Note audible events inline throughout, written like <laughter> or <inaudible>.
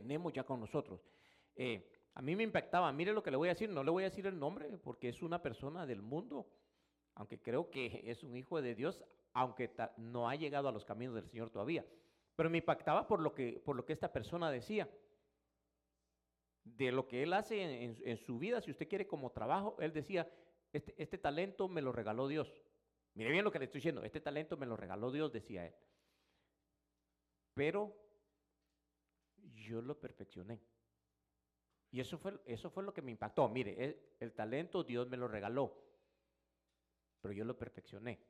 tenemos ya con nosotros. Eh, a mí me impactaba, mire lo que le voy a decir, no le voy a decir el nombre porque es una persona del mundo, aunque creo que <laughs> es un hijo de Dios, aunque no ha llegado a los caminos del Señor todavía. Pero me impactaba por lo que, por lo que esta persona decía. De lo que él hace en, su vida, si usted quiere como trabajo, él decía, este, este talento me lo regaló Dios. Mire bien lo que le estoy diciendo, este talento me lo regaló Dios, decía él. Pero yo lo perfeccioné. Y eso fue, eso fue lo que me impactó. Mire, el, talento Dios me lo regaló, pero yo lo perfeccioné.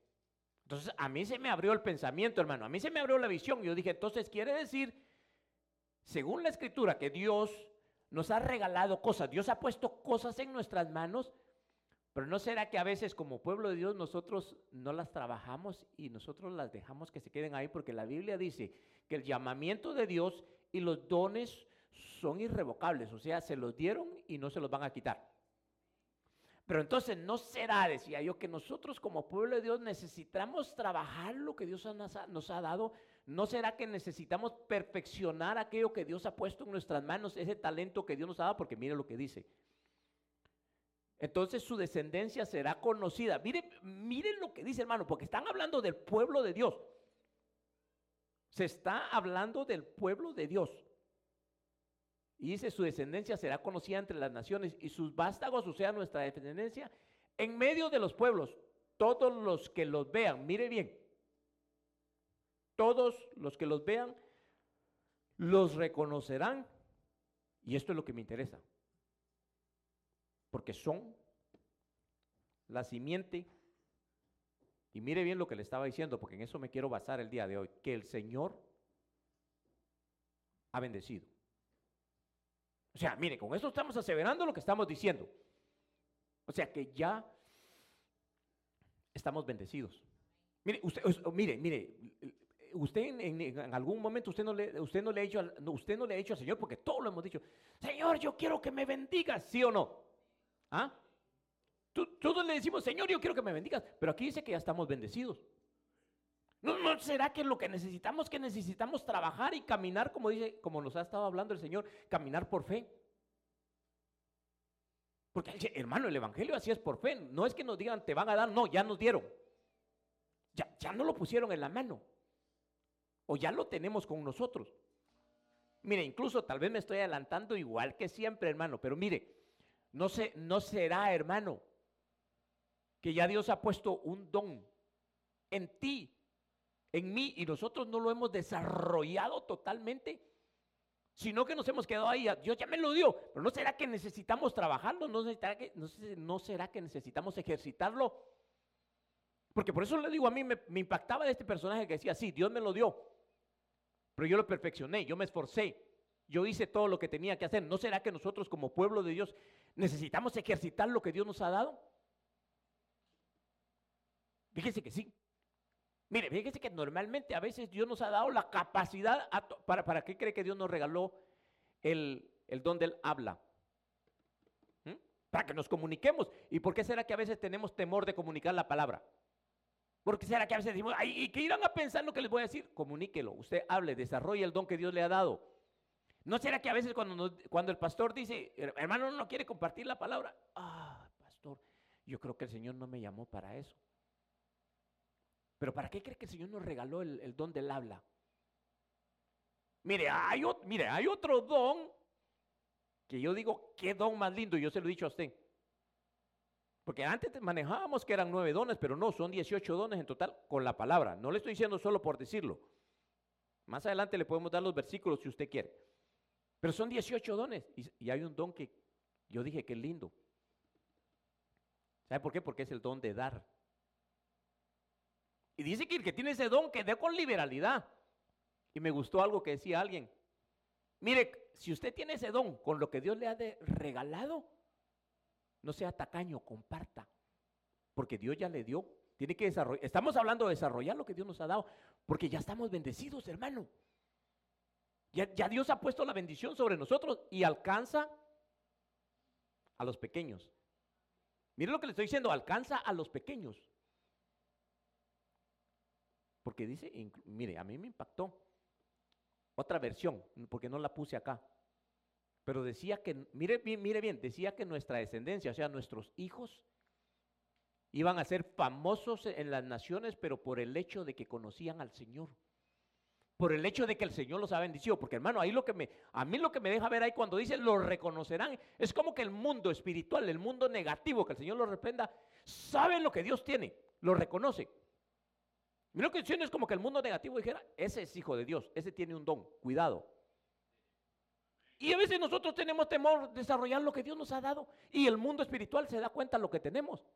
Entonces, a mí se me abrió el pensamiento, hermano, a mí se me abrió la visión. Yo dije, entonces quiere decir, según la escritura, que Dios nos ha regalado cosas, Dios ha puesto cosas en nuestras manos, pero ¿no será que a veces como pueblo de Dios nosotros no las trabajamos y nosotros las dejamos que se queden ahí? Porque la Biblia dice que el llamamiento de Dios y los dones son irrevocables, o sea, se los dieron y no se los van a quitar. Pero entonces no será, decía yo, que nosotros como pueblo de Dios necesitamos trabajar lo que Dios nos ha, dado. No será que necesitamos perfeccionar aquello que Dios ha puesto en nuestras manos, ese talento que Dios nos ha dado, porque mire lo que dice. Entonces su descendencia será conocida. Miren, miren lo que dice hermano, porque están hablando del pueblo de Dios. Se está hablando del pueblo de Dios. Y dice, su descendencia será conocida entre las naciones y sus vástagos, o sea, nuestra descendencia, en medio de los pueblos, todos los que los vean, mire bien, todos los que los vean, los reconocerán. Y esto es lo que me interesa, porque son la simiente. Y mire bien lo que le estaba diciendo, porque en eso me quiero basar el día de hoy, que el Señor ha bendecido. O sea, mire, con esto estamos aseverando lo que estamos diciendo. O sea que ya estamos bendecidos. Mire, usted, mire, mire, usted en, algún momento usted no le, usted no le ha hecho, usted no le ha hecho al Señor porque todos lo hemos dicho. Señor, yo quiero que me bendigas, ¿sí o no? ¿Ah? Todos le decimos, Señor, yo quiero que me bendigas, pero aquí dice que ya estamos bendecidos. ¿No, será que lo que necesitamos, que necesitamos trabajar y caminar, como dice, como nos ha estado hablando el Señor, caminar por fe? Porque, hermano, el Evangelio así es por fe. No es que nos digan, te van a dar, no, ya nos dieron. Ya, ya no lo pusieron en la mano. O ya lo tenemos con nosotros. Mire, incluso tal vez me estoy adelantando igual que siempre, hermano, pero mire, no, se, no será, hermano, que ya Dios ha puesto un don en ti en mí y nosotros no lo hemos desarrollado totalmente, sino que nos hemos quedado ahí. Dios ya me lo dio, pero ¿no será que necesitamos trabajarlo? ¿No será que, no, será que necesitamos ejercitarlo? Porque por eso le digo, a mí me, me impactaba de este personaje que decía, sí, Dios me lo dio, pero yo lo perfeccioné, yo me esforcé, yo hice todo lo que tenía que hacer. ¿No será que nosotros como pueblo de Dios necesitamos ejercitar lo que Dios nos ha dado? Fíjese que sí. Mire, fíjese que normalmente a veces Dios nos ha dado la capacidad, para, ¿para qué cree que Dios nos regaló el, don del habla? ¿Mm? Para que nos comuniquemos. ¿Y por qué será que a veces tenemos temor de comunicar la palabra? ¿Por qué será que a veces decimos, ay, ¿y qué irán a pensar lo que les voy a decir? Comuníquelo, usted hable, desarrolle el don que Dios le ha dado. ¿No será que a veces cuando, cuando el pastor dice, hermano, no quiere compartir la palabra? Ah, pastor, yo creo que el Señor no me llamó para eso. Pero ¿para qué cree que el Señor nos regaló el, don del habla? Mire hay, mire, hay otro don que yo digo, qué don más lindo, yo se lo he dicho a usted. Porque antes manejábamos que eran nueve dones, pero no, son 18 dones en total con la palabra. No le estoy diciendo solo por decirlo. Más adelante le podemos dar los versículos si usted quiere. Pero son 18 dones y, y hay un don que yo dije que es lindo. ¿Sabe por qué? Porque es el don de dar. Y dice que el que tiene ese don, que dé con liberalidad. Y me gustó algo que decía alguien. Mire, si usted tiene ese don con lo que Dios le ha regalado, no sea tacaño, comparta. Porque Dios ya le dio. Tiene que desarrollar. Estamos hablando de desarrollar lo que Dios nos ha dado. Porque ya estamos bendecidos, hermano. Ya, ya Dios ha puesto la bendición sobre nosotros y alcanza a los pequeños. Mire lo que le estoy diciendo, alcanza a los pequeños. Porque dice, mire, a mí me impactó. Otra versión, porque no la puse acá. Pero decía que, mire, mire bien, decía que nuestra descendencia, o sea, nuestros hijos, iban a ser famosos en las naciones, pero por el hecho de que conocían al Señor. Por el hecho de que el Señor los ha bendecido. Porque hermano, ahí lo que me, a mí lo que me deja ver ahí cuando dice lo reconocerán, es como que el mundo espiritual, el mundo negativo, que el Señor lo reprenda, saben lo que Dios tiene, lo reconoce. Mira lo que dice es como que el mundo negativo dijera, ese es hijo de Dios, ese tiene un don, cuidado. Y a veces nosotros tenemos temor de desarrollar lo que Dios nos ha dado y el mundo espiritual se da cuenta de lo que tenemos.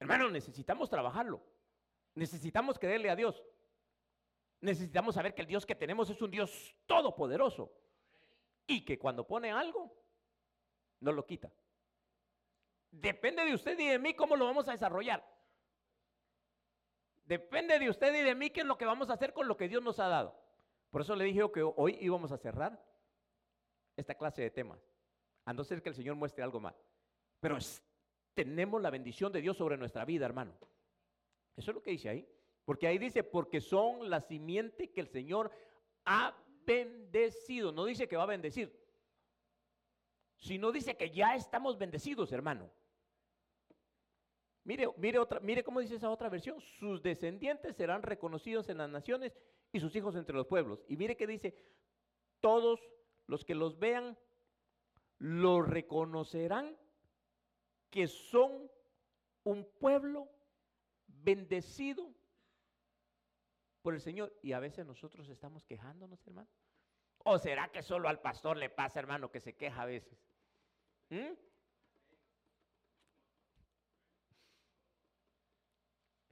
Hermano, necesitamos trabajarlo. Necesitamos creerle a Dios. Necesitamos saber que el Dios que tenemos es un Dios todopoderoso y que cuando pone algo, no lo quita. Depende de usted y de mí cómo lo vamos a desarrollar. Depende de usted y de mí qué es lo que vamos a hacer con lo que Dios nos ha dado. Por eso le dije que hoy íbamos a cerrar esta clase de temas, a no ser que el Señor muestre algo más. Pero tenemos la bendición de Dios sobre nuestra vida, hermano. Eso es lo que dice ahí. Porque ahí dice, porque son la simiente que el Señor ha bendecido. No dice que va a bendecir, sino dice que ya estamos bendecidos, hermano. Mire, mire, otra, mire cómo dice esa otra versión. Sus descendientes serán reconocidos en las naciones y sus hijos entre los pueblos. Y mire que dice, todos los que los vean lo reconocerán que son un pueblo bendecido por el Señor. Y a veces nosotros estamos quejándonos, hermano. ¿O será que solo al pastor le pasa, hermano, que se queja a veces? ¿Mm?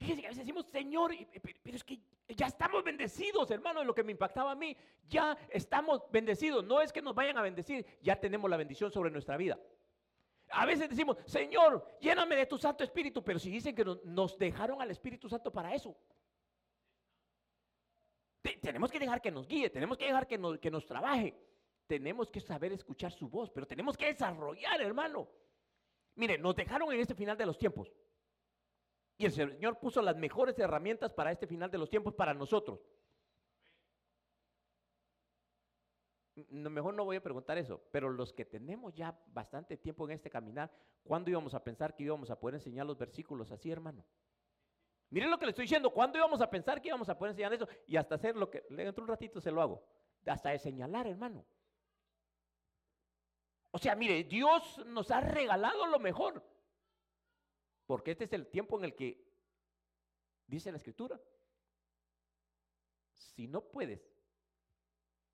Fíjense que a veces decimos, Señor, pero es que ya estamos bendecidos, hermano, de lo que me impactaba a mí. Ya estamos bendecidos. No es que nos vayan a bendecir, ya tenemos la bendición sobre nuestra vida. A veces decimos, Señor, lléname de tu Santo Espíritu, pero si dicen que nos dejaron al Espíritu Santo para eso. tenemos que dejar que nos guíe, tenemos que dejar que nos, que nos trabaje. Tenemos que saber escuchar su voz, pero tenemos que desarrollar, hermano. Mire, nos dejaron en este final de los tiempos. Y el Señor puso las mejores herramientas para este final de los tiempos para nosotros. mejor no voy a preguntar eso, pero los que tenemos ya bastante tiempo en este caminar, ¿cuándo íbamos a pensar que íbamos a poder enseñar los versículos así, hermano? Miren lo que le estoy diciendo, ¿cuándo íbamos a pensar que íbamos a poder enseñar eso? Y hasta hacer lo que, dentro de un ratito se lo hago, hasta de señalar, hermano. O sea, mire, Dios nos ha regalado lo mejor, porque este es el tiempo en el que, dice la escritura, si no puedes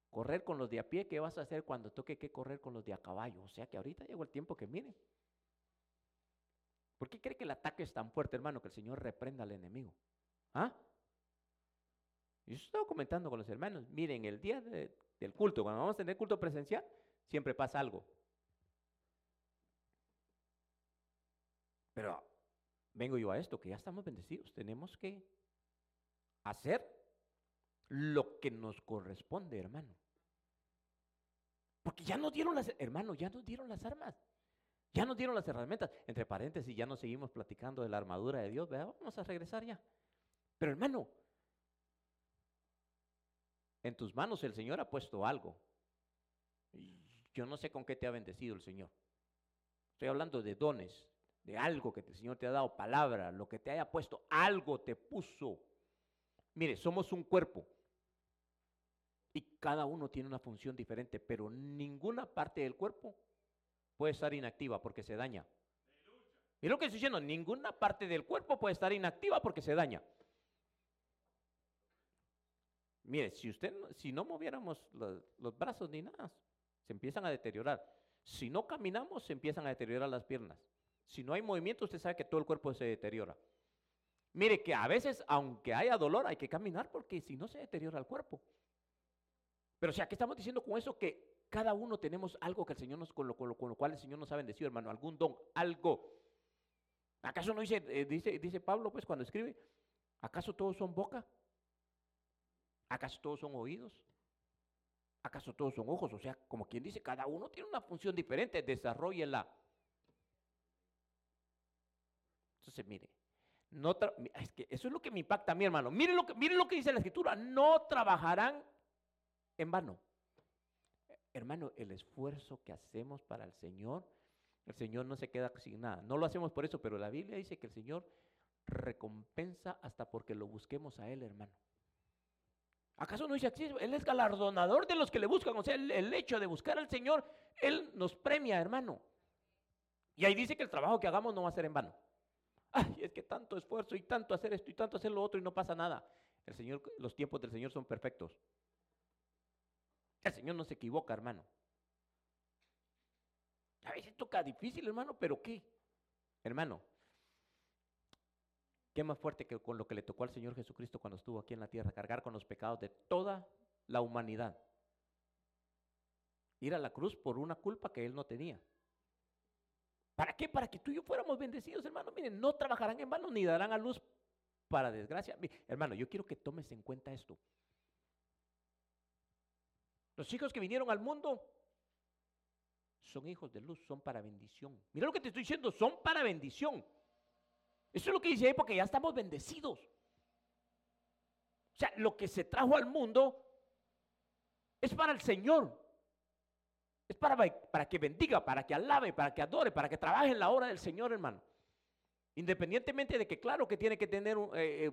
Correr con los de a pie, ¿qué vas a hacer cuando toque que correr con los de a caballo? O sea que ahorita llegó el tiempo que miren. ¿Por qué cree que el ataque es tan fuerte, hermano, que el Señor reprenda al enemigo? ¿Ah? Yo estaba comentando con los hermanos, miren, el día del culto, cuando vamos a tener culto presencial, siempre pasa algo. Pero vengo yo a esto, que ya estamos bendecidos, tenemos que hacer lo que nos corresponde, hermano. Porque ya nos dieron las, hermano, ya nos dieron las armas. Ya nos dieron las herramientas. Entre paréntesis, ya nos seguimos platicando de la armadura de Dios. Vamos a regresar ya. Pero hermano, en tus manos el Señor ha puesto algo. Yo no sé con qué te ha bendecido el Señor. Estoy hablando de dones, de algo que el Señor te ha dado, palabra, lo que te haya puesto, algo te puso. Mire, somos un cuerpo. Y cada uno tiene una función diferente, pero ninguna parte del cuerpo puede estar inactiva porque se daña. Y lo que estoy diciendo, ninguna parte del cuerpo puede estar inactiva porque se daña. Mire, si usted, si no moviéramos los, los, brazos ni nada, se empiezan a deteriorar. Si no caminamos, se empiezan a deteriorar las piernas. Si no hay movimiento, usted sabe que todo el cuerpo se deteriora. Mire que a veces, aunque haya dolor, hay que caminar porque si no se deteriora el cuerpo. Pero o sea, ¿qué estamos diciendo con eso? Que cada uno tenemos algo que el Señor nos, con lo, cual el Señor nos ha bendecido, hermano, algún don, algo. ¿Acaso no dice, eh, dice, dice Pablo, pues, cuando escribe, ¿acaso todos son boca? ¿Acaso todos son oídos? ¿Acaso todos son ojos? O sea, como quien dice, cada uno tiene una función diferente, desarrollenla. Entonces, mire, no es que eso es lo que me impacta a mí, hermano. Mire lo que, mire lo que dice la escritura, no trabajarán en vano. Hermano, el esfuerzo que hacemos para el Señor, el Señor no se queda sin nada. No lo hacemos por eso, pero la Biblia dice que el Señor recompensa hasta porque lo busquemos a Él, hermano. ¿Acaso no dice aquí? Él es galardonador de los que le buscan. O sea, el, hecho de buscar al Señor, Él nos premia, hermano. Y ahí dice que el trabajo que hagamos no va a ser en vano. Ay, es que tanto esfuerzo y tanto hacer esto y tanto hacer lo otro y no pasa nada. El Señor, los tiempos del Señor son perfectos. El Señor no se equivoca, hermano. A veces toca difícil, hermano, pero ¿qué? Hermano, ¿qué más fuerte que con lo que le tocó al Señor Jesucristo cuando estuvo aquí en la tierra? Cargar con los pecados de toda la humanidad. Ir a la cruz por una culpa que Él no tenía. ¿Para qué? Para que tú y yo fuéramos bendecidos, hermano. Miren, no trabajarán en vano ni darán a luz para desgracia. Hermano, yo quiero que tomes en cuenta esto. Los hijos que vinieron al mundo son hijos de luz, son para bendición. Mira lo que te estoy diciendo, son para bendición. Eso es lo que dice ahí porque ya estamos bendecidos. O sea, lo que se trajo al mundo es para el Señor. Es para, para que bendiga, para que alabe, para que adore, para que trabaje en la obra del Señor, hermano. Independientemente de que claro que tiene que tener eh, eh,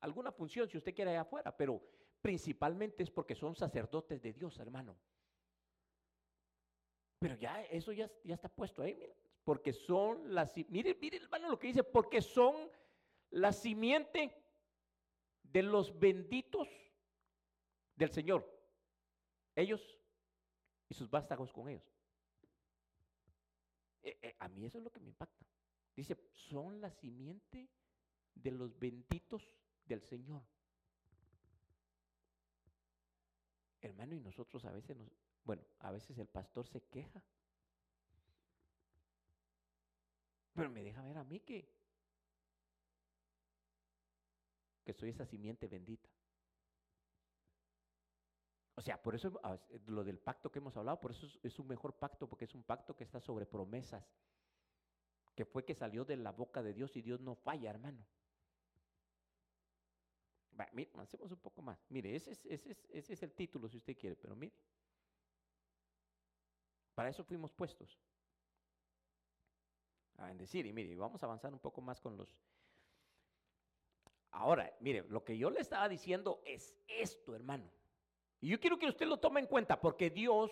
alguna función si usted quiere allá afuera, pero principalmente es porque son sacerdotes de Dios, hermano. Pero ya eso ya, ya está puesto ahí, mira, porque son las, mire, mire hermano lo que dice, porque son la simiente de los benditos del Señor. Ellos y sus vástagos con ellos. Eh, eh, a mí eso es lo que me impacta. Dice, son la simiente de los benditos del Señor. Hermano, y nosotros a veces nos, bueno, a veces el pastor se queja. Pero me deja ver a mí que, que soy esa simiente bendita. O sea, por eso ah, lo del pacto que hemos hablado, por eso es un mejor pacto, porque es un pacto que está sobre promesas que fue que salió de la boca de Dios y Dios no falla, hermano. mire, hacemos un poco más. Mire, ese es, ese, ese es el título si usted quiere, pero mire. Para eso fuimos puestos. A bendecir. Y mire, vamos a avanzar un poco más con los... Ahora, mire, lo que yo le estaba diciendo es esto, hermano. Y yo quiero que usted lo tome en cuenta porque Dios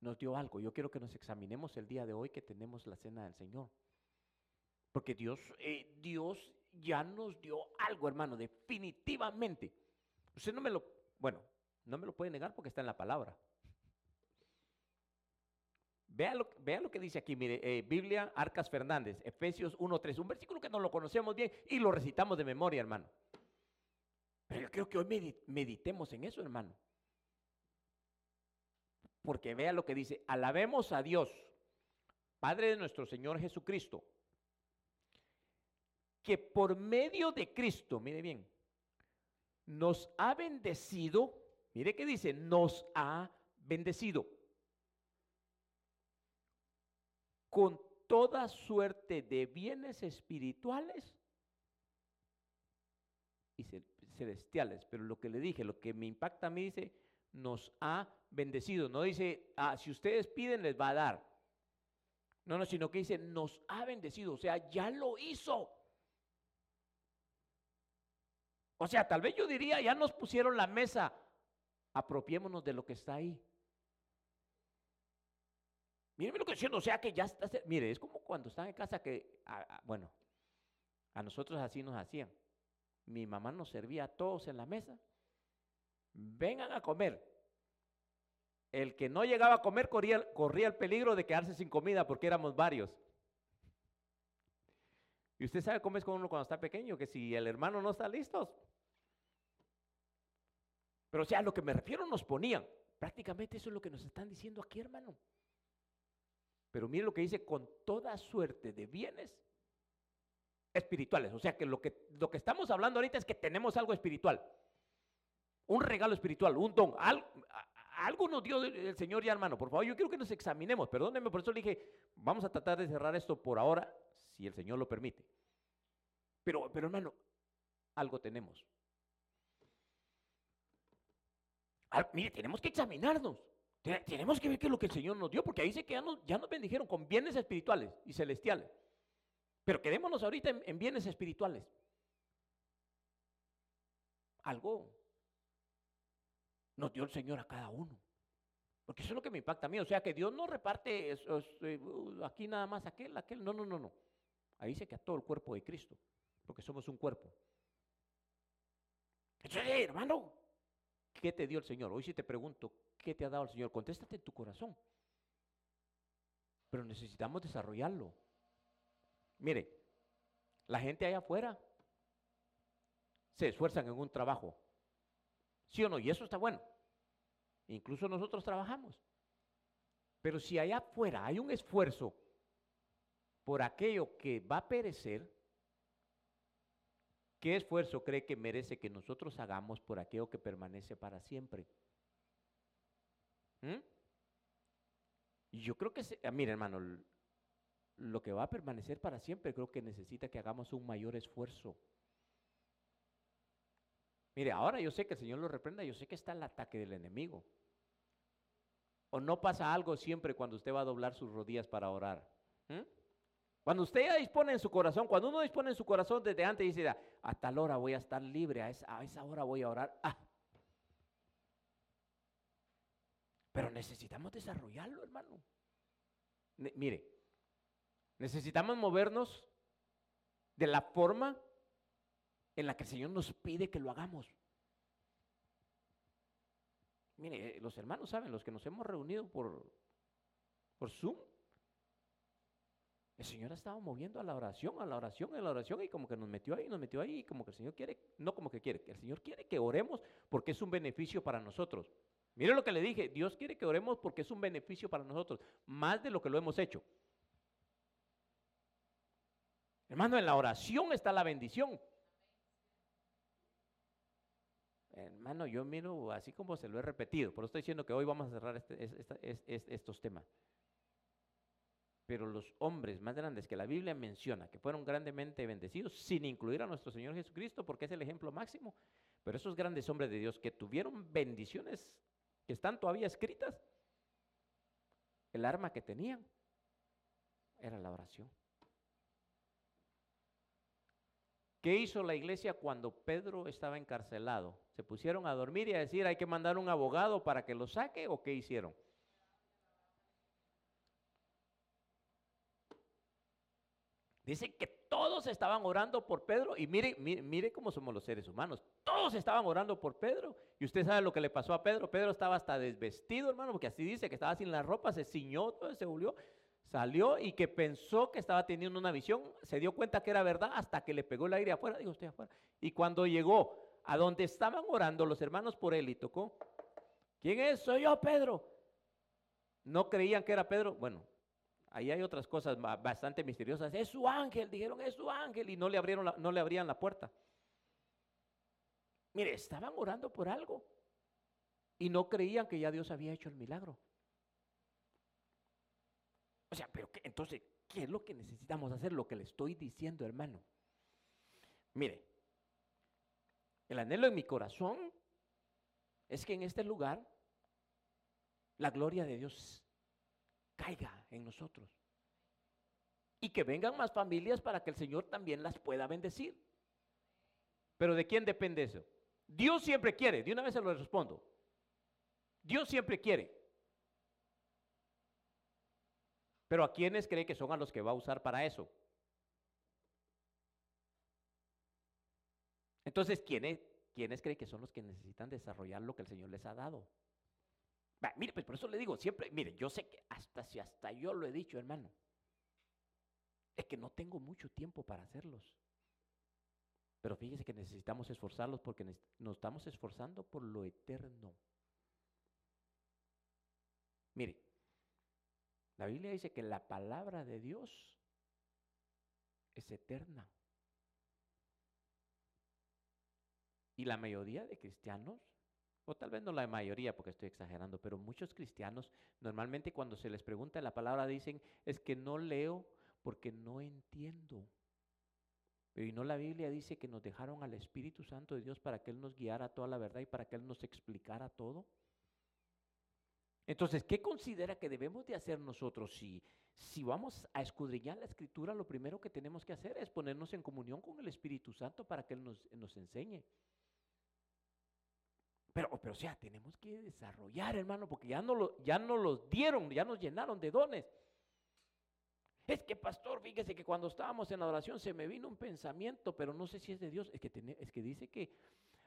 nos dio algo. Yo quiero que nos examinemos el día de hoy que tenemos la cena del Señor. Porque Dios, eh, Dios ya nos dio algo, hermano, definitivamente. Usted no me lo, bueno, no me lo puede negar porque está en la palabra. Vea lo, vea lo que dice aquí, mire, eh, Biblia Arcas Fernández, Efesios 1.3, un versículo que no lo conocemos bien y lo recitamos de memoria, hermano. Pero yo creo que hoy meditemos en eso, hermano. Porque vea lo que dice, alabemos a Dios, Padre de nuestro Señor Jesucristo, que por medio de Cristo, mire bien, nos ha bendecido, mire que dice, nos ha bendecido con toda suerte de bienes espirituales y celestiales. Pero lo que le dije, lo que me impacta a mí dice, nos ha bendecido. No dice, ah, si ustedes piden, les va a dar. No, no, sino que dice, nos ha bendecido. O sea, ya lo hizo. O sea, tal vez yo diría, ya nos pusieron la mesa. Apropiémonos de lo que está ahí. Miren lo que diciendo, o sea que ya está, mire, es como cuando están en casa que, bueno, a nosotros así nos hacían. Mi mamá nos servía a todos en la mesa. Vengan a comer. El que no llegaba a comer corría, corría el peligro de quedarse sin comida porque éramos varios. Y usted sabe cómo es con uno cuando está pequeño, que si el hermano no está listo. Pero o sea, a lo que me refiero nos ponían. Prácticamente eso es lo que nos están diciendo aquí, hermano. Pero mire lo que dice, con toda suerte de bienes espirituales. O sea que lo que, lo que estamos hablando ahorita es que tenemos algo espiritual. Un regalo espiritual, un don. algo nos dio el Señor ya, hermano. Por favor, yo quiero que nos examinemos. Perdónenme, por eso le dije, vamos a tratar de cerrar esto por ahora, si el Señor lo permite. Pero, pero hermano, algo tenemos. Mire, tenemos que examinarnos. Tenemos que ver qué es lo que el Señor nos dio, porque ahí dice que ya nos, ya nos bendijeron con bienes espirituales y celestiales. Pero quedémonos ahorita en, bienes espirituales. Algo nos dio el Señor a cada uno. Porque eso es lo que me impacta a mí. O sea, que Dios no reparte eh, uh, aquí nada más aquel, aquel. No, no, no, no. Ahí dice que a todo el cuerpo de Cristo. Porque somos un cuerpo. Entonces, hermano, ¿qué te dio el Señor? Hoy si te pregunto, ¿qué te ha dado el Señor? Contéstate en tu corazón. Pero necesitamos desarrollarlo. Mire, la gente allá afuera se esfuerzan en un trabajo. ¿Sí o no? Y eso está bueno. Incluso nosotros trabajamos. Pero si allá afuera hay un esfuerzo por aquello que va a perecer, ¿qué esfuerzo cree que merece que nosotros hagamos por aquello que permanece para siempre? ¿Mm? Yo creo que, se, ah, hermano, lo que va a permanecer para siempre creo que necesita que hagamos un mayor esfuerzo. Mire, ahora yo sé que el Señor lo reprenda, yo sé que está el ataque del enemigo. ¿O no pasa algo siempre cuando usted va a doblar sus rodillas para orar? Cuando usted ya dispone en su corazón, cuando uno dispone en su corazón desde antes y dice, a tal hora voy a estar libre, a esa, a esa hora voy a orar. Ah. Pero necesitamos desarrollarlo, hermano. mire, necesitamos movernos de la forma en la que el Señor nos pide que lo hagamos. Mire, eh, los hermanos saben, los que nos hemos reunido por, por Zoom, el Señor ha estado moviendo a la oración, a la oración, a la oración, y como que nos metió ahí, nos metió ahí, y como que el Señor quiere, no como que quiere, el Señor quiere que oremos porque es un beneficio para nosotros. Mire lo que le dije, Dios quiere que oremos porque es un beneficio para nosotros, más de lo que lo hemos hecho. Hermano, en la oración está la bendición. Hermano, yo miro así como se lo he repetido, por eso estoy diciendo que hoy vamos a cerrar este, estos temas. Pero los hombres más grandes que la Biblia menciona, que fueron grandemente bendecidos, sin incluir a nuestro Señor Jesucristo, porque es el ejemplo máximo, pero esos grandes hombres de Dios que tuvieron bendiciones que están todavía escritas, el arma que tenían era la oración. ¿Qué hizo la iglesia cuando Pedro estaba encarcelado? ¿Se pusieron a dormir y a decir hay que mandar un abogado para que lo saque o qué hicieron? Dice que todos estaban orando por Pedro y mire, mire, cómo somos los seres humanos. Todos estaban orando por Pedro y usted sabe lo que le pasó a Pedro. Pedro estaba hasta desvestido, hermano, porque así dice que estaba sin la ropa, se ciñó, todo se volvió Salió y que pensó que estaba teniendo una visión, se dio cuenta que era verdad hasta que le pegó el aire afuera, dijo usted afuera. Y cuando llegó a donde estaban orando los hermanos por él y tocó, ¿quién es? Soy yo, Pedro. No creían que era Pedro. Bueno, ahí hay otras cosas bastante misteriosas. Es su ángel, dijeron, es su ángel y no le abrieron no le abrían la puerta. Mire, estaban orando por algo y no creían que ya Dios había hecho el milagro. O sea, pero entonces, ¿qué es lo que necesitamos hacer? Lo que le estoy diciendo, hermano. Mire, el anhelo en mi corazón es que en este lugar la gloria de Dios caiga en nosotros. Y que vengan más familias para que el Señor también las pueda bendecir. Pero ¿de quién depende eso? Dios siempre quiere, de una vez se lo respondo. Dios siempre quiere. Pero ¿a quiénes cree que son a los que va a usar para eso? Entonces, ¿quiénes, ¿quiénes cree que son los que necesitan desarrollar lo que el Señor les ha dado? mire, pues por eso le digo, siempre, mire, yo sé que hasta si hasta yo lo he dicho, hermano, es que no tengo mucho tiempo para hacerlos. Pero fíjese que necesitamos esforzarlos porque nos estamos esforzando por lo eterno. Mire, la Biblia dice que la palabra de Dios es eterna. Y la mayoría de cristianos, o tal vez no la mayoría porque estoy exagerando, pero muchos cristianos normalmente cuando se les pregunta la palabra dicen, es que no leo porque no entiendo. Pero y no la Biblia dice que nos dejaron al Espíritu Santo de Dios para que Él nos guiara toda la verdad y para que Él nos explicara todo. Entonces, ¿qué considera que debemos de hacer nosotros? Si, si vamos a escudriñar la escritura, lo primero que tenemos que hacer es ponernos en comunión con el Espíritu Santo para que Él nos, nos enseñe. Pero, pero, o sea, tenemos que desarrollar, hermano, porque ya no, lo, ya no los dieron, ya nos llenaron de dones. Es que, pastor, fíjese que cuando estábamos en la oración se me vino un pensamiento, pero no sé si es de Dios. Es que, es que dice que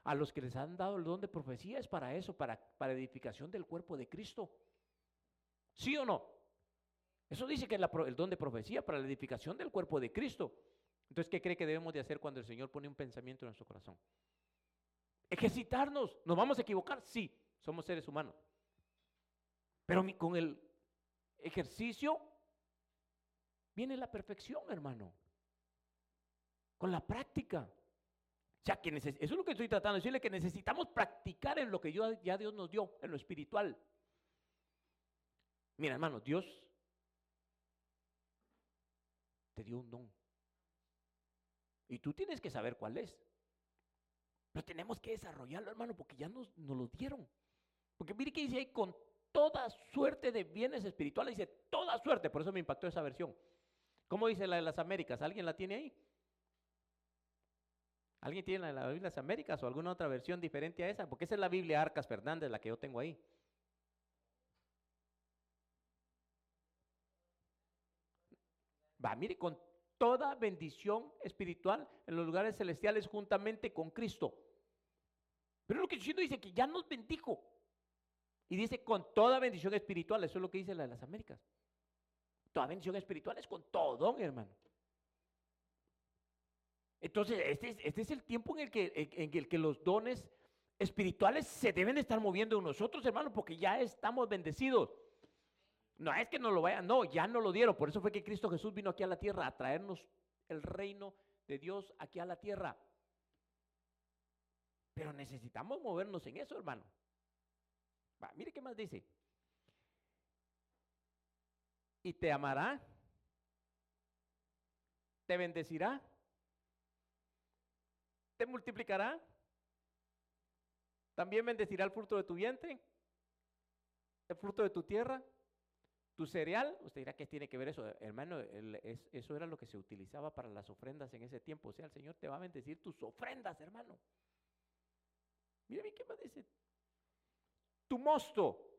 a los que les han dado el don de profecía es para eso, para, para edificación del cuerpo de Cristo. ¿Sí o no? Eso dice que el don de profecía para la edificación del cuerpo de Cristo. Entonces, ¿qué cree que debemos de hacer cuando el Señor pone un pensamiento en nuestro corazón? Ejercitarnos. ¿Nos vamos a equivocar? Sí, somos seres humanos. Pero con el ejercicio viene la perfección, hermano. Con la práctica. O sea, que eso es lo que estoy tratando de decirle, que necesitamos practicar en lo que ya Dios nos dio, en lo espiritual. Mira, hermano, Dios te dio un don. Y tú tienes que saber cuál es. Pero tenemos que desarrollarlo, hermano, porque ya nos, lo dieron. Porque mire que dice ahí, con toda suerte de bienes espirituales, dice toda suerte, por eso me impactó esa versión. ¿Cómo dice la de las Américas? ¿Alguien la tiene ahí? ¿Alguien tiene la, de las Américas o alguna otra versión diferente a esa? Porque esa es la Biblia Arcas Fernández, la que yo tengo ahí. Va, mire, con toda bendición espiritual en los lugares celestiales juntamente con Cristo. Pero lo que diciendo dice que ya nos bendijo. Y dice con toda bendición espiritual, eso es lo que dice la de las Américas. Toda bendición espiritual es con todo, hermano. Entonces, este es, este es el tiempo en el, que, en el que los dones espirituales se deben estar moviendo en nosotros, hermano, porque ya estamos bendecidos. No es que no lo vayan, no, ya no lo dieron. Por eso fue que Cristo Jesús vino aquí a la tierra a traernos el reino de Dios aquí a la tierra. Pero necesitamos movernos en eso, hermano. Mire qué más dice. Y te amará, te bendecirá te multiplicará. También bendecirá el fruto de tu vientre, el fruto de tu tierra, tu cereal. Usted dirá, ¿qué tiene que ver eso? Hermano, eso era lo que se utilizaba para las ofrendas en ese tiempo. O sea, el Señor te va a bendecir tus ofrendas, hermano. Mire ¿qué más dice? Tu mosto.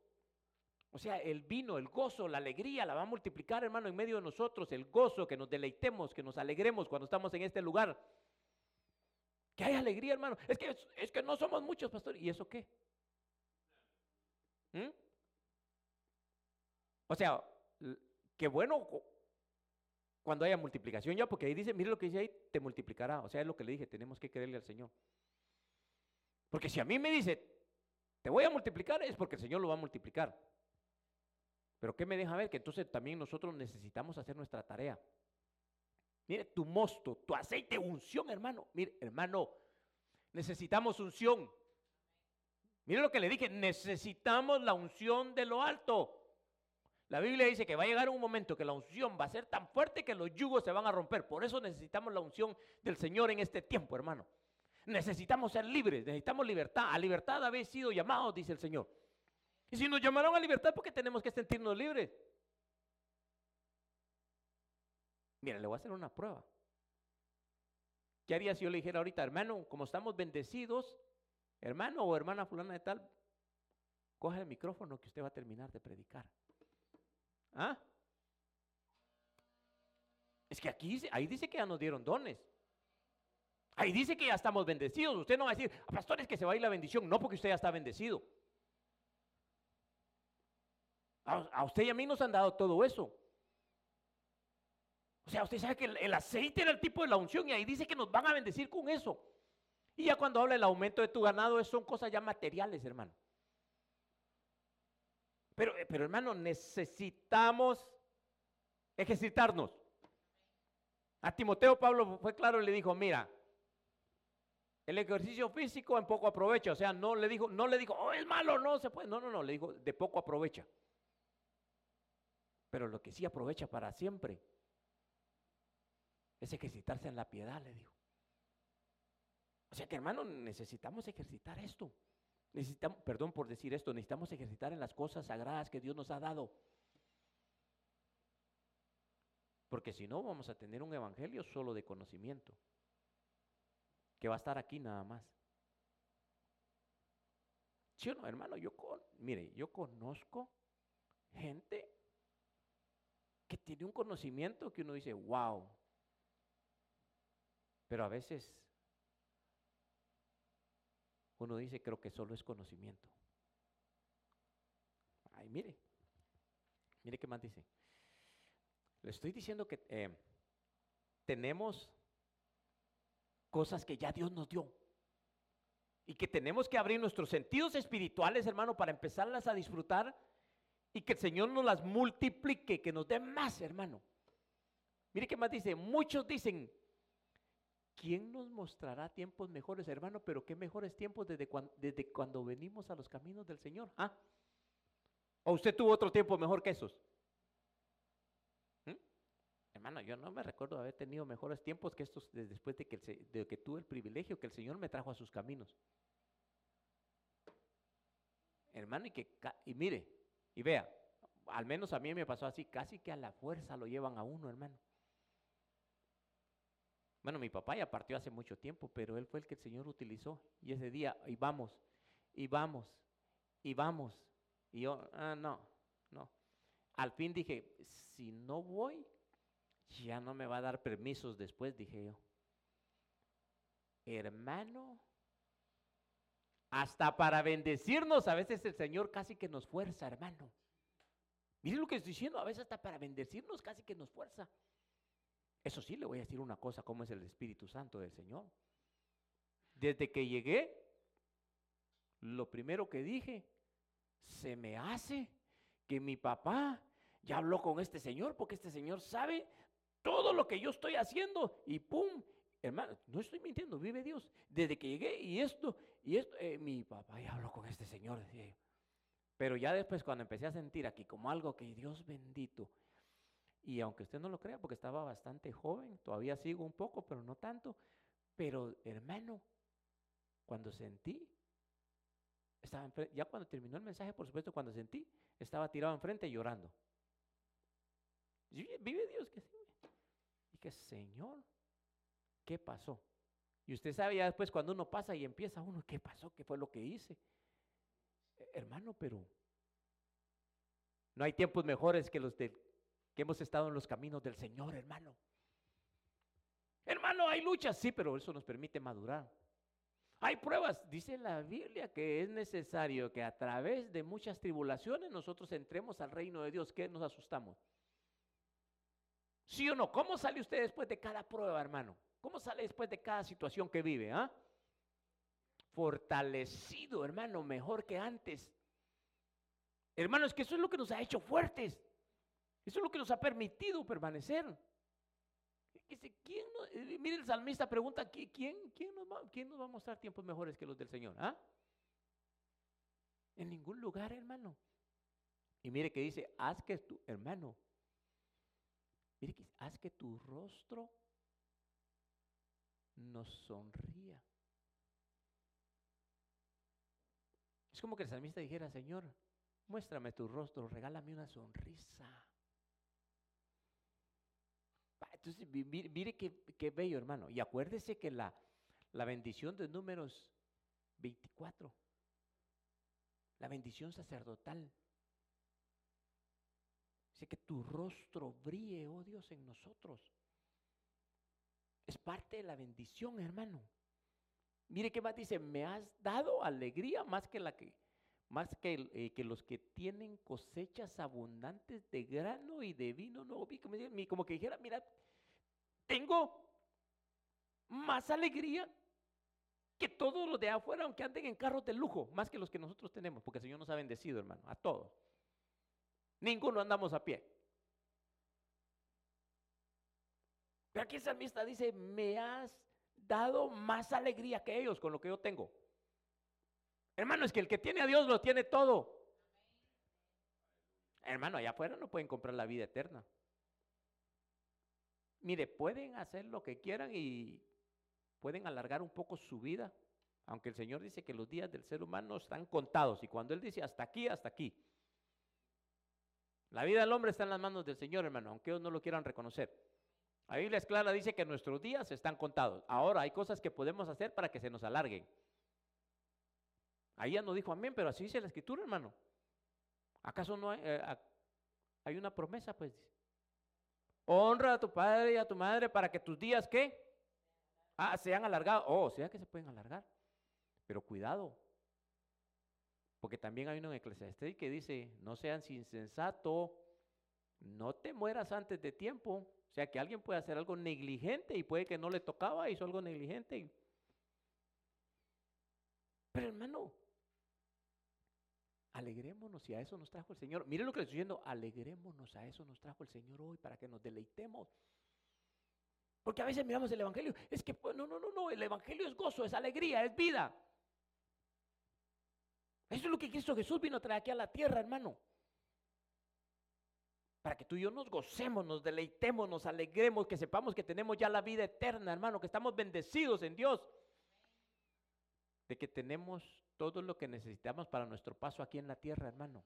O sea, el vino, el gozo, la alegría la va a multiplicar, hermano, en medio de nosotros. El gozo, que nos deleitemos, que nos alegremos cuando estamos en este lugar. Que hay alegría, hermano. Es que, es que no somos muchos, pastor. ¿Y eso qué? ¿Mm? O sea, qué bueno cuando haya multiplicación ya, porque ahí dice, mire lo que dice ahí, te multiplicará. O sea, es lo que le dije, tenemos que creerle al Señor. Porque si a mí me dice, te voy a multiplicar, es porque el Señor lo va a multiplicar. Pero ¿qué me deja ver? Que entonces también nosotros necesitamos hacer nuestra tarea. Mire, tu mosto, tu aceite, unción, hermano. Mire, hermano, necesitamos unción. Mire lo que le dije, necesitamos la unción de lo alto. La Biblia dice que va a llegar un momento que la unción va a ser tan fuerte que los yugos se van a romper. Por eso necesitamos la unción del Señor en este tiempo, hermano. Necesitamos ser libres, necesitamos libertad. A libertad habéis sido llamados, dice el Señor. Y si nos llamaron a libertad, ¿por qué tenemos que sentirnos libres? Mira, le voy a hacer una prueba. ¿Qué haría si yo le dijera ahorita, hermano, como estamos bendecidos, hermano o hermana fulana de tal, coge el micrófono que usted va a terminar de predicar? ¿Ah? Es que aquí ahí dice que ya nos dieron dones. Ahí dice que ya estamos bendecidos. Usted no va a decir, ah, pastor, es que se va a ir la bendición. No, porque usted ya está bendecido. a usted y a mí nos han dado todo eso. O sea, usted sabe que el, aceite era el tipo de la unción y ahí dice que nos van a bendecir con eso. Y ya cuando habla del aumento de tu ganado, son cosas ya materiales, hermano. Pero, eh, pero hermano, necesitamos ejercitarnos. A Timoteo Pablo fue claro y le dijo, mira, el ejercicio físico en poco aprovecha. O sea, no le dijo, no le dijo, oh, es malo, no se puede. No, no, no, le dijo, de poco aprovecha. Pero lo que sí aprovecha para siempre es ejercitarse en la piedad, le dijo. O sea que hermano, necesitamos ejercitar esto. Necesitamos, perdón por decir esto, necesitamos ejercitar en las cosas sagradas que Dios nos ha dado. Porque si no, vamos a tener un evangelio solo de conocimiento, que va a estar aquí nada más. ¿Sí o no, hermano? Yo con, mire, yo conozco gente que tiene un conocimiento que uno dice, wow. Pero a veces uno dice, creo que solo es conocimiento. Ay, mire, mire qué más dice. Le estoy diciendo que eh, tenemos cosas que ya Dios nos dio. Y que tenemos que abrir nuestros sentidos espirituales, hermano, para empezarlas a disfrutar y que el Señor nos las multiplique, que nos dé más, hermano. Mire qué más dice. Muchos dicen, ¿quién nos mostrará tiempos mejores, hermano? Pero qué mejores tiempos desde cuando, venimos a los caminos del Señor. ¿Ah? ¿O usted tuvo otro tiempo mejor que esos? ¿Mm? Hermano, yo no me recuerdo haber tenido mejores tiempos que estos después de que, de que tuve el privilegio que el Señor me trajo a sus caminos. Hermano, y que y mire, y vea, al menos a mí me pasó así, casi que a la fuerza lo llevan a uno, hermano. Bueno, mi papá ya partió hace mucho tiempo, pero él fue el que el Señor utilizó. Y ese día, y vamos, y vamos, y vamos. Y yo, ah, no, no. Al fin dije, si no voy, ya no me va a dar permisos después, dije yo. Hermano, hasta para bendecirnos, a veces el Señor casi que nos fuerza, hermano. Miren lo que estoy diciendo, a veces hasta para bendecirnos casi que nos fuerza. Eso sí, le voy a decir una cosa, cómo es el Espíritu Santo del Señor. Desde que llegué, lo primero que dije, se me hace que mi papá ya habló con este señor, porque este señor sabe todo lo que yo estoy haciendo y pum, hermano, no estoy mintiendo, vive Dios. Desde que llegué y esto, y esto, eh, mi papá ya habló con este señor, Pero ya después cuando empecé a sentir aquí como algo que Dios bendito, y aunque usted no lo crea, porque estaba bastante joven, todavía sigo un poco, pero no tanto. Pero hermano, cuando sentí, estaba ya cuando terminó el mensaje, por supuesto, cuando sentí, estaba tirado enfrente llorando. Vive Dios que sí. Y que Señor, ¿qué pasó? Y usted sabe ya después cuando uno pasa y empieza uno, ¿qué pasó? ¿Qué fue lo que hice? Hermano, pero no hay tiempos mejores que los de que hemos estado en los caminos del Señor, hermano. Hermano, hay luchas, sí, pero eso nos permite madurar. Hay pruebas, dice la Biblia, que es necesario que a través de muchas tribulaciones nosotros entremos al reino de Dios. ¿Qué nos asustamos? ¿Sí o no? ¿Cómo sale usted después de cada prueba, hermano? ¿Cómo sale después de cada situación que vive? ¿ah? Fortalecido, hermano, mejor que antes. Hermano, es que eso es lo que nos ha hecho fuertes. Eso es lo que nos ha permitido permanecer. ¿quién eh, mire, el salmista pregunta, ¿quién, quién, nos va, ¿quién nos va a mostrar tiempos mejores que los del Señor? ¿Ah? En ningún lugar, hermano. Y mire que dice, haz que tu, hermano, mire que haz que tu rostro nos sonría. Es como que el salmista dijera, Señor, muéstrame tu rostro, regálame una sonrisa. Entonces, mire, qué, bello, hermano. Y acuérdese que la, la bendición de números 24, la bendición sacerdotal, dice que tu rostro brille, oh Dios, en nosotros. Es parte de la bendición, hermano. Mire qué más dice, me has dado alegría más que la que más que, eh, que, los que tienen cosechas abundantes de grano y de vino nuevo. Como que dijera, mira, tengo más alegría que todos los de afuera, aunque anden en carros de lujo, más que los que nosotros tenemos, porque el Señor nos ha bendecido, hermano, a todos. Ninguno andamos a pie. Pero aquí el salmista dice, me has dado más alegría que ellos con lo que yo tengo. Hermano, es que el que tiene a Dios lo tiene todo. Hermano, allá afuera no pueden comprar la vida eterna. Mire, pueden hacer lo que quieran y pueden alargar un poco su vida, aunque el Señor dice que los días del ser humano están contados y cuando Él dice hasta aquí, hasta aquí. La vida del hombre está en las manos del Señor, hermano, aunque ellos no lo quieran reconocer. La Biblia es clara, dice que nuestros días están contados. Ahora hay cosas que podemos hacer para que se nos alarguen. Ahí ya no dijo amén, pero así dice la escritura, hermano. ¿Acaso no hay, eh, hay una promesa? Pues honra a tu padre y a tu madre para que tus días, ¿qué? Ah, sean alargados. Oh, o sea que se pueden alargar. Pero cuidado. Porque también hay uno en Eclesiastés que dice, no sean insensato, no te mueras antes de tiempo. O sea que alguien puede hacer algo negligente y puede que no le tocaba, hizo algo negligente. Pero hermano, alegrémonos y a eso nos trajo el Señor. Mire lo que le estoy diciendo, alegrémonos, a eso nos trajo el Señor hoy para que nos deleitemos. Porque a veces miramos el Evangelio, es que pues, no, no, no, no, el Evangelio es gozo, es alegría, es vida. Eso es lo que Cristo Jesús vino a traer aquí a la tierra, hermano. Para que tú y yo nos gocemos, nos deleitemos, nos alegremos, que sepamos que tenemos ya la vida eterna, hermano, que estamos bendecidos en Dios. De que tenemos todo lo que necesitamos para nuestro paso aquí en la tierra, hermano.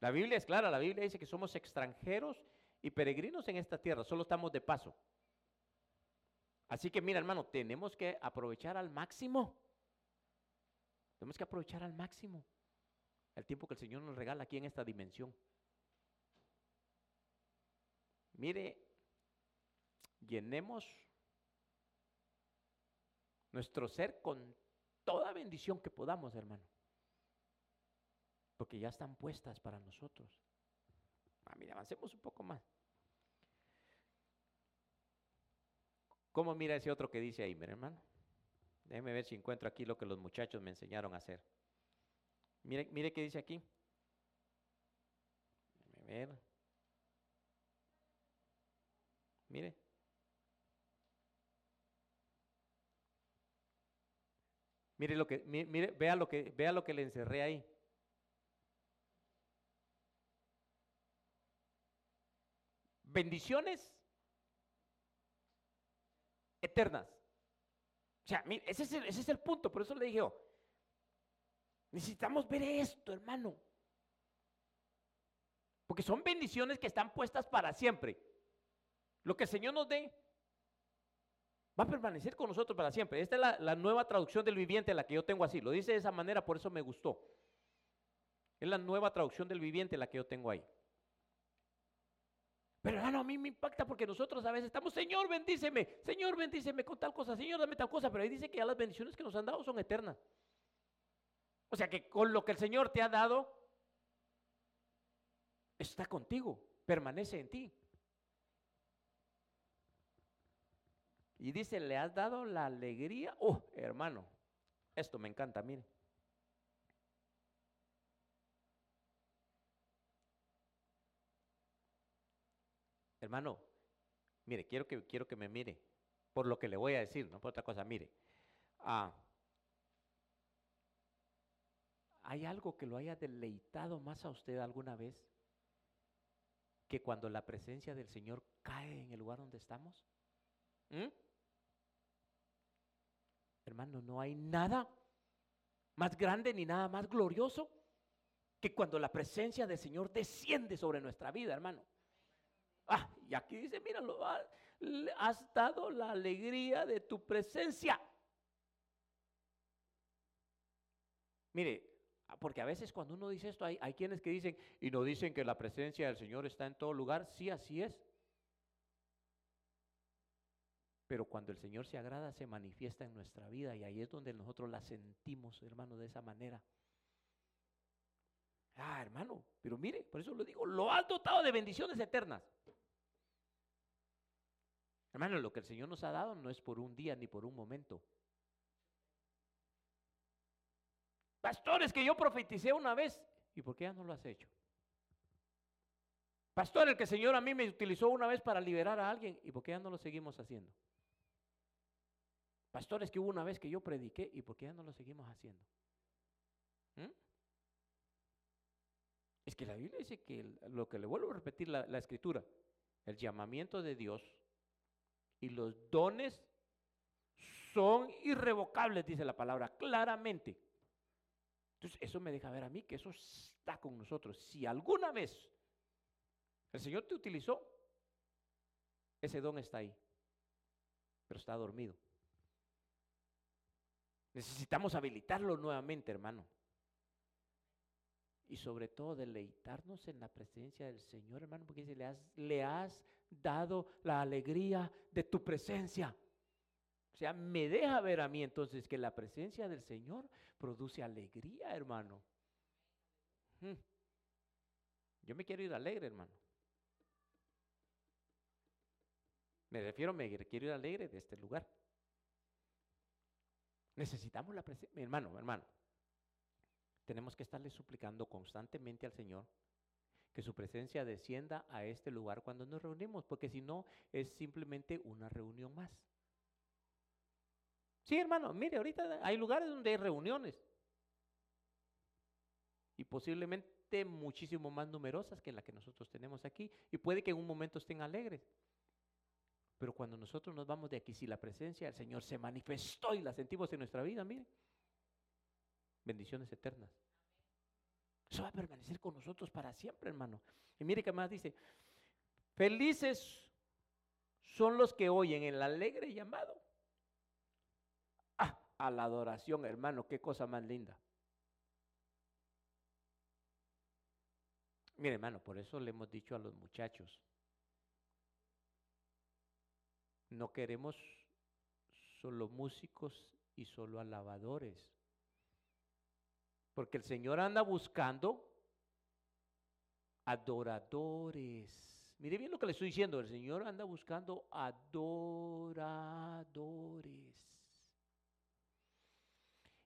La Biblia es clara, la Biblia dice que somos extranjeros y peregrinos en esta tierra, solo estamos de paso. Así que mira, hermano, tenemos que aprovechar al máximo. Tenemos que aprovechar al máximo el tiempo que el Señor nos regala aquí en esta dimensión. Mire, llenemos nuestro ser con toda bendición que podamos, hermano. Porque ya están puestas para nosotros. Ah, mire, avancemos un poco más. ¿Cómo mira ese otro que dice ahí, mi hermano? Déjeme ver si encuentro aquí lo que los muchachos me enseñaron a hacer. Mire, mire qué dice aquí. Déjeme ver. Mire. Mire lo que, mire, vea lo que, vea lo que le encerré ahí. Bendiciones eternas. O sea, ese es, el, ese es el punto, por eso le dije, necesitamos ver esto, hermano. Porque son bendiciones que están puestas para siempre. Lo que el Señor nos dé va a permanecer con nosotros para siempre. Esta es la, nueva traducción del viviente, la que yo tengo así. Lo dice de esa manera, por eso me gustó. Es la nueva traducción del viviente la que yo tengo ahí. Pero hermano, a mí me impacta porque nosotros a veces estamos, Señor, bendíceme, Señor, bendíceme con tal cosa, Señor, dame tal cosa, pero ahí dice que ya las bendiciones que nos han dado son eternas. O sea que con lo que el Señor te ha dado, está contigo, permanece en ti. Y dice, le has dado la alegría. Oh, hermano, esto me encanta, mire. Hermano, mire, quiero que, quiero que me mire por lo que le voy a decir, no por otra cosa, mire. Ah, ¿Hay algo que lo haya deleitado más a usted alguna vez que cuando la presencia del Señor cae en el lugar donde estamos? ¿Mm? Hermano, no hay nada más grande ni nada más glorioso que cuando la presencia del Señor desciende sobre nuestra vida, hermano. Ah, y aquí dice, míralo, has dado la alegría de tu presencia. Mire, ah, porque a veces cuando uno dice esto, hay, hay quienes que dicen, y no dicen que la presencia del Señor está en todo lugar. Sí, así es. Pero cuando el Señor se agrada, se manifiesta en nuestra vida y ahí es donde nosotros la sentimos, hermano, de esa manera. Ah, hermano, pero mire, por eso lo digo, lo has dotado de bendiciones eternas. Hermano, lo que el Señor nos ha dado no es por un día ni por un momento. Pastores, que yo profeticé una vez, ¿y por qué ya no lo has hecho? Pastor, el que el Señor a mí me utilizó una vez para liberar a alguien, ¿y por qué ya no lo seguimos haciendo? Pastores, que hubo una vez que yo prediqué, ¿y por qué ya no lo seguimos haciendo? ¿Mm? Es que la Biblia dice que lo que le vuelvo a repetir la, la escritura, el llamamiento de Dios y los dones son irrevocables, dice la palabra, claramente. Entonces, eso me deja ver a mí que eso está con nosotros. Si alguna vez el Señor te utilizó, ese don está ahí, pero está dormido. Necesitamos habilitarlo nuevamente, hermano. Y sobre todo deleitarnos en la presencia del Señor, hermano, porque dice, le has, le has dado la alegría de tu presencia. O sea, me deja ver a mí entonces que la presencia del Señor produce alegría, hermano. Hmm. Yo me quiero ir alegre, hermano. Me refiero, me quiero ir alegre de este lugar. Necesitamos la presencia, mi hermano, hermano. Tenemos que estarle suplicando constantemente al Señor que su presencia descienda a este lugar cuando nos reunimos, porque si no es simplemente una reunión más. Sí, hermano, mire, ahorita hay lugares donde hay reuniones y posiblemente muchísimo más numerosas que la que nosotros tenemos aquí y puede que en un momento estén alegres. Pero cuando nosotros nos vamos de aquí, si la presencia del Señor se manifestó y la sentimos en nuestra vida, mire, bendiciones eternas. Eso va a permanecer con nosotros para siempre, hermano. Y mire que más dice, felices son los que oyen el alegre llamado. A la adoración, hermano, qué cosa más linda. Mire, hermano, por eso le hemos dicho a los muchachos, no queremos solo músicos y solo alabadores. Porque el Señor anda buscando adoradores. Mire bien lo que le estoy diciendo. El Señor anda buscando adoradores.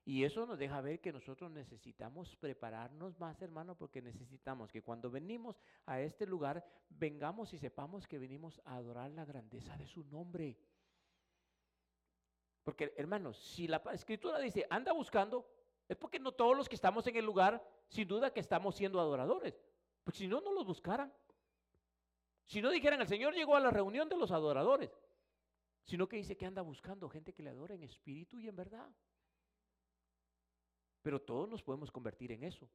Y eso nos deja ver que nosotros necesitamos prepararnos más, hermano, porque necesitamos que cuando venimos a este lugar, vengamos y sepamos que venimos a adorar la grandeza de su nombre. Porque, hermanos, si la escritura dice, anda buscando, es porque no todos los que estamos en el lugar, sin duda que estamos siendo adoradores. Porque si no, no los buscaran. Si no dijeran, el Señor llegó a la reunión de los adoradores, sino que dice que anda buscando gente que le adore en espíritu y en verdad. Pero todos nos podemos convertir en eso.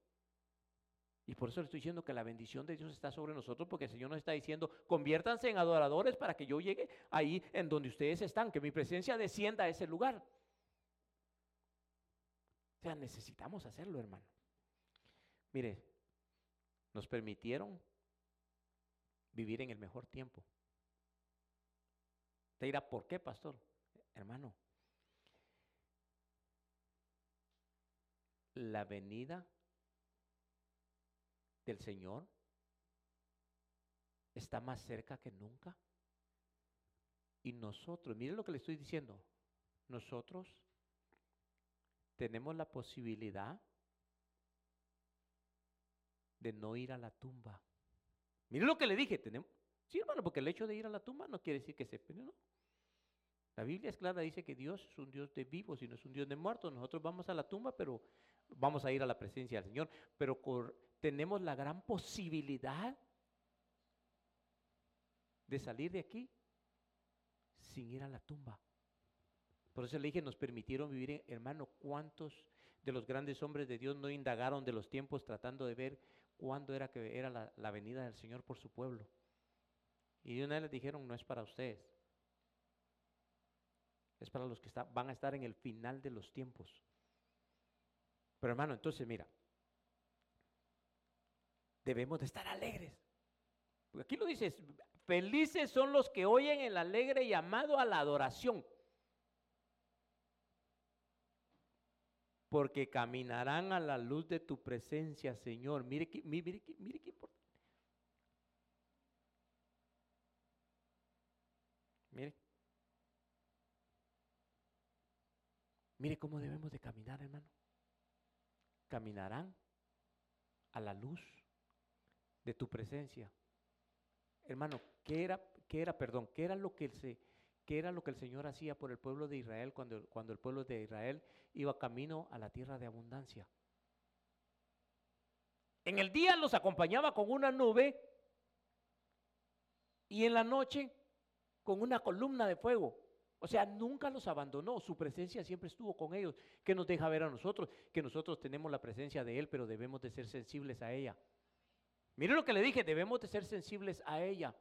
Y por eso le estoy diciendo que la bendición de Dios está sobre nosotros, porque el Señor nos está diciendo, conviértanse en adoradores para que yo llegue ahí en donde ustedes están, que mi presencia descienda a ese lugar. O sea, necesitamos hacerlo, hermano. Mire, nos permitieron vivir en el mejor tiempo. Te dirá, ¿por qué, pastor? Hermano, la venida del Señor está más cerca que nunca. Y nosotros, miren lo que le estoy diciendo, nosotros tenemos la posibilidad de no ir a la tumba. Miren lo que le dije, tenemos, sí hermano, porque el hecho de ir a la tumba no quiere decir que se, ¿no? La Biblia es clara, dice que Dios es un Dios de vivos y no es un Dios de muertos. Nosotros vamos a la tumba, pero vamos a ir a la presencia del Señor. Pero tenemos la gran posibilidad de salir de aquí sin ir a la tumba. Por eso le dije, nos permitieron vivir, hermano, ¿cuántos de los grandes hombres de Dios no indagaron de los tiempos tratando de ver cuándo era que era la, venida del Señor por su pueblo? Y una vez les dijeron, no es para ustedes, es para los que van a estar en el final de los tiempos. Pero hermano, entonces mira, debemos de estar alegres. Aquí lo dices, felices son los que oyen el alegre llamado a la adoración. Porque caminarán a la luz de tu presencia, Señor. Mire que, mire, mire qué importante. Mire. Mire cómo debemos de caminar, hermano. Caminarán a la luz de tu presencia. Hermano, ¿qué era, qué era, perdón, qué era lo que qué era lo que el Señor hacía por el pueblo de Israel cuando, cuando el pueblo de Israel iba camino a la tierra de abundancia? En el día los acompañaba con una nube y en la noche con una columna de fuego. O sea, nunca los abandonó, su presencia siempre estuvo con ellos, que nos deja ver a nosotros, que nosotros tenemos la presencia de Él, pero debemos de ser sensibles a ella. Mire lo que le dije, debemos de ser sensibles a ella.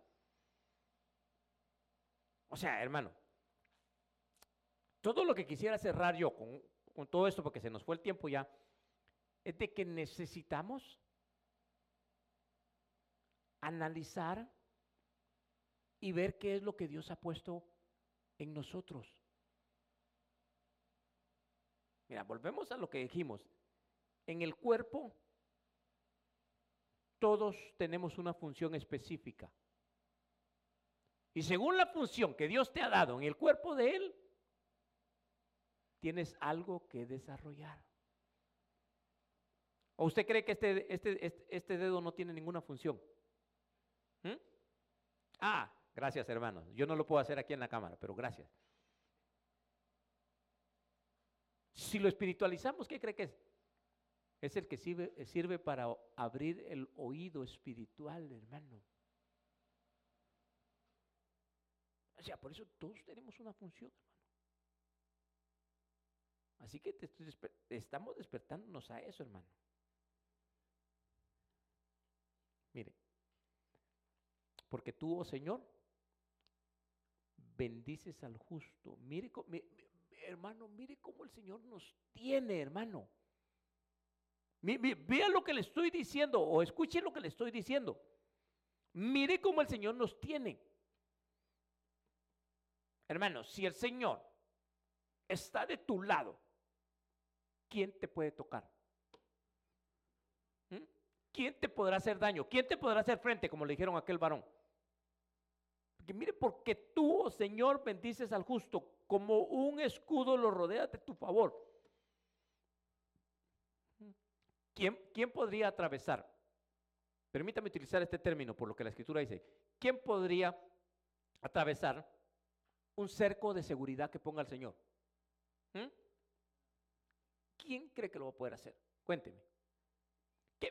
O sea, hermano, todo lo que quisiera cerrar yo con, con todo esto, porque se nos fue el tiempo ya, es de que necesitamos analizar y ver qué es lo que Dios ha puesto en nosotros. Mira, volvemos a lo que dijimos. En el cuerpo todos tenemos una función específica. Y según la función que Dios te ha dado en el cuerpo de Él, tienes algo que desarrollar. ¿O usted cree que este, este, este, este dedo no tiene ninguna función? ¿Mm? Ah, gracias hermanos. Yo no lo puedo hacer aquí en la cámara, pero gracias. Si lo espiritualizamos, ¿qué cree que es? Es el que sirve, sirve para abrir el oído espiritual, hermano. O sea, por eso todos tenemos una función, hermano. Así que estamos despertándonos a eso, hermano. Mire, porque tú, oh Señor, bendices al justo. Mire, hermano, mire cómo el Señor nos tiene, hermano. Vea lo que le estoy diciendo o escuche lo que le estoy diciendo. Mire cómo el Señor nos tiene. Hermano, si el Señor está de tu lado, ¿quién te puede tocar? ¿Mm? ¿Quién te podrá hacer daño? ¿Quién te podrá hacer frente, como le dijeron aquel varón? Porque mire, porque tú, oh Señor, bendices al justo, como un escudo lo rodea de tu favor. ¿Quién, podría atravesar? Permítame utilizar este término por lo que la escritura dice. ¿Quién podría atravesar un cerco de seguridad que ponga el Señor? ¿Mm? ¿Quién cree que lo va a poder hacer? Cuénteme.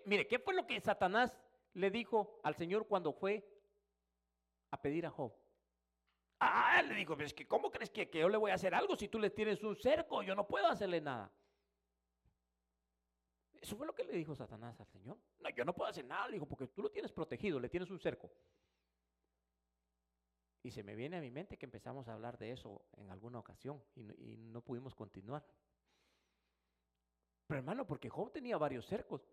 mire, ¿qué fue lo que Satanás le dijo al Señor cuando fue a pedir a Job? Ah, le dijo, es que ¿cómo crees que, que yo le voy a hacer algo si tú le tienes un cerco? Yo no puedo hacerle nada. Eso fue lo que le dijo Satanás al Señor. No, yo no puedo hacer nada, le dijo, porque tú lo tienes protegido, le tienes un cerco. Y se me viene a mi mente que empezamos a hablar de eso en alguna ocasión y no, pudimos continuar. Pero hermano, porque Job tenía varios cercos.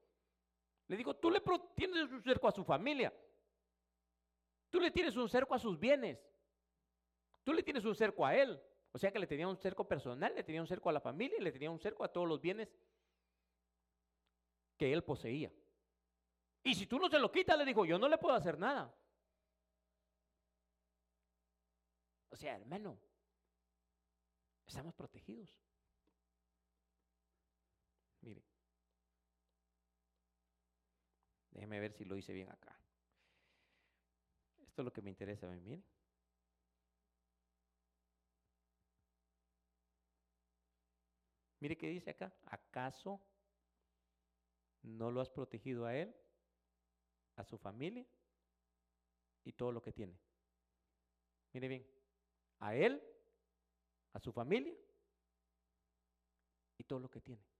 Le digo, tú le tienes un cerco a su familia. Tú le tienes un cerco a sus bienes. Tú le tienes un cerco a él. O sea que le tenía un cerco personal, le tenía un cerco a la familia le tenía un cerco a todos los bienes que él poseía. Y si tú no se lo quitas, le dijo, yo no le puedo hacer nada. O sea, hermano, estamos protegidos. Mire, déjeme ver si lo hice bien acá. Esto es lo que me interesa a mí, mire. Mire qué dice acá. ¿Acaso no lo has protegido a él, a su familia y todo lo que tiene. Mire bien, a él, a su familia y todo lo que tiene.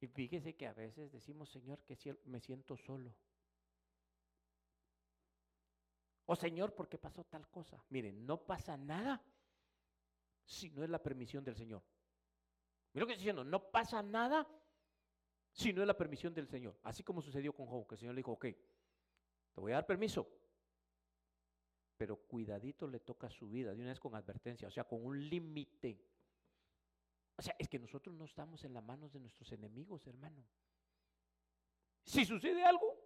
Y fíjese que a veces decimos, Señor, que me siento solo. O Señor, ¿por qué pasó tal cosa? Miren, no pasa nada si no es la permisión del Señor. Mira lo que estoy diciendo, no pasa nada si no es la permisión del Señor. Así como sucedió con Job, que el Señor le dijo, ok, te voy a dar permiso, pero cuidadito le toca su vida, de una vez con advertencia, o sea, con un límite. O sea, es que nosotros no estamos en las manos de nuestros enemigos, hermano. Si sucede algo,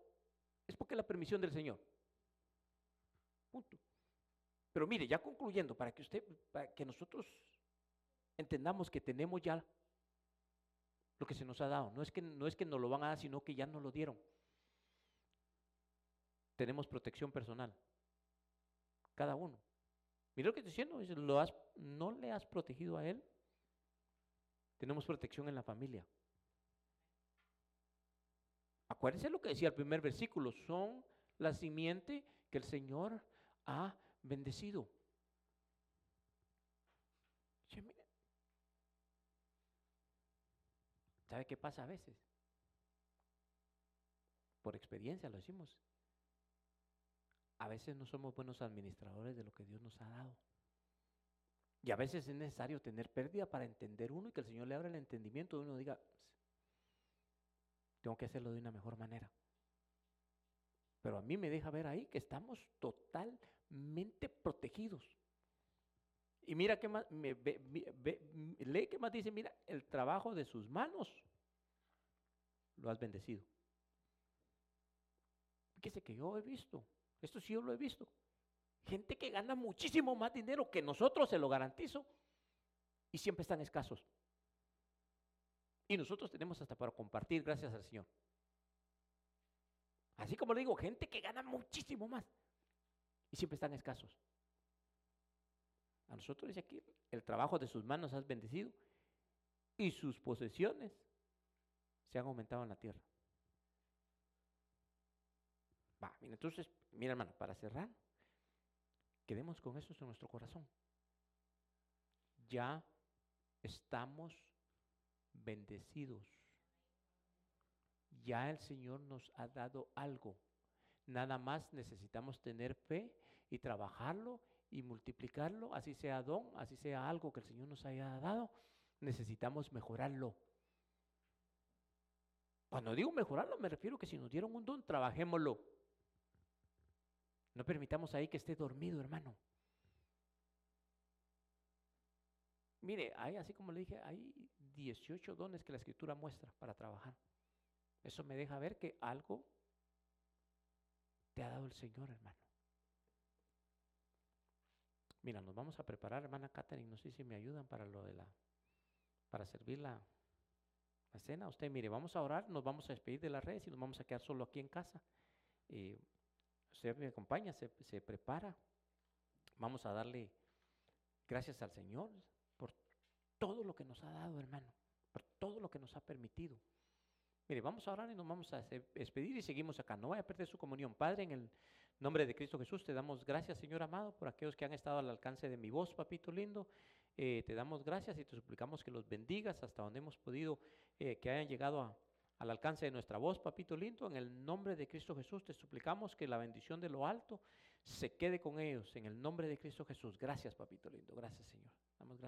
es porque la permisión del Señor. Punto. Pero mire, ya concluyendo, para que usted, para que nosotros entendamos que tenemos ya lo que se nos ha dado. No es que, no es que nos lo van a dar, sino que ya nos lo dieron. Tenemos protección personal. Cada uno. Mira lo que estoy diciendo, ¿lo has, no le has protegido a él. Tenemos protección en la familia. Acuérdense lo que decía el primer versículo, son la simiente que el Señor ha bendecido. ¿Sabe qué pasa a veces? Por experiencia lo decimos. A veces no somos buenos administradores de lo que Dios nos ha dado. Y a veces es necesario tener pérdida para entender uno y que el Señor le abra el entendimiento y uno diga, tengo que hacerlo de una mejor manera. Pero a mí me deja ver ahí que estamos totalmente protegidos. Y mira qué más, lee qué más dice, mira, el trabajo de sus manos lo has bendecido. Fíjese que yo he visto, esto sí yo lo he visto, gente que gana muchísimo más dinero que nosotros, se lo garantizo, y siempre están escasos. Y nosotros tenemos hasta para compartir, gracias al Señor. Así como le digo, gente que gana muchísimo más y siempre están escasos. A nosotros dice aquí, el trabajo de sus manos has bendecido y sus posesiones se han aumentado en la tierra. Va, entonces, mira hermano, para cerrar, quedemos con eso en nuestro corazón. Ya estamos bendecidos. Ya el Señor nos ha dado algo. Nada más necesitamos tener fe y trabajarlo y multiplicarlo, así sea don, así sea algo que el Señor nos haya dado, necesitamos mejorarlo. Cuando digo mejorarlo, me refiero que si nos dieron un don, trabajémoslo. No permitamos ahí que esté dormido, hermano. Mire, hay, así como le dije, hay 18 dones que la escritura muestra para trabajar. Eso me deja ver que algo te ha dado el Señor, hermano. Mira, nos vamos a preparar, hermana Catherine, no sé si me ayudan para lo de la, para servir la, cena. Usted, mire, vamos a orar, nos vamos a despedir de las redes y nos vamos a quedar solo aquí en casa. Usted me acompaña, se, prepara. Vamos a darle gracias al Señor por todo lo que nos ha dado, hermano, por todo lo que nos ha permitido. Mire, vamos a orar y nos vamos a despedir y seguimos acá. No vaya a perder su comunión. Padre, en el nombre de Cristo Jesús, te damos gracias, Señor amado, por aquellos que han estado al alcance de mi voz, papito lindo. Eh, te damos gracias y te suplicamos que los bendigas hasta donde hemos podido, eh, que hayan llegado al alcance de nuestra voz, papito lindo. En el nombre de Cristo Jesús, te suplicamos que la bendición de lo alto se quede con ellos. En el nombre de Cristo Jesús. Gracias, papito lindo. Gracias, Señor. Damos gracias.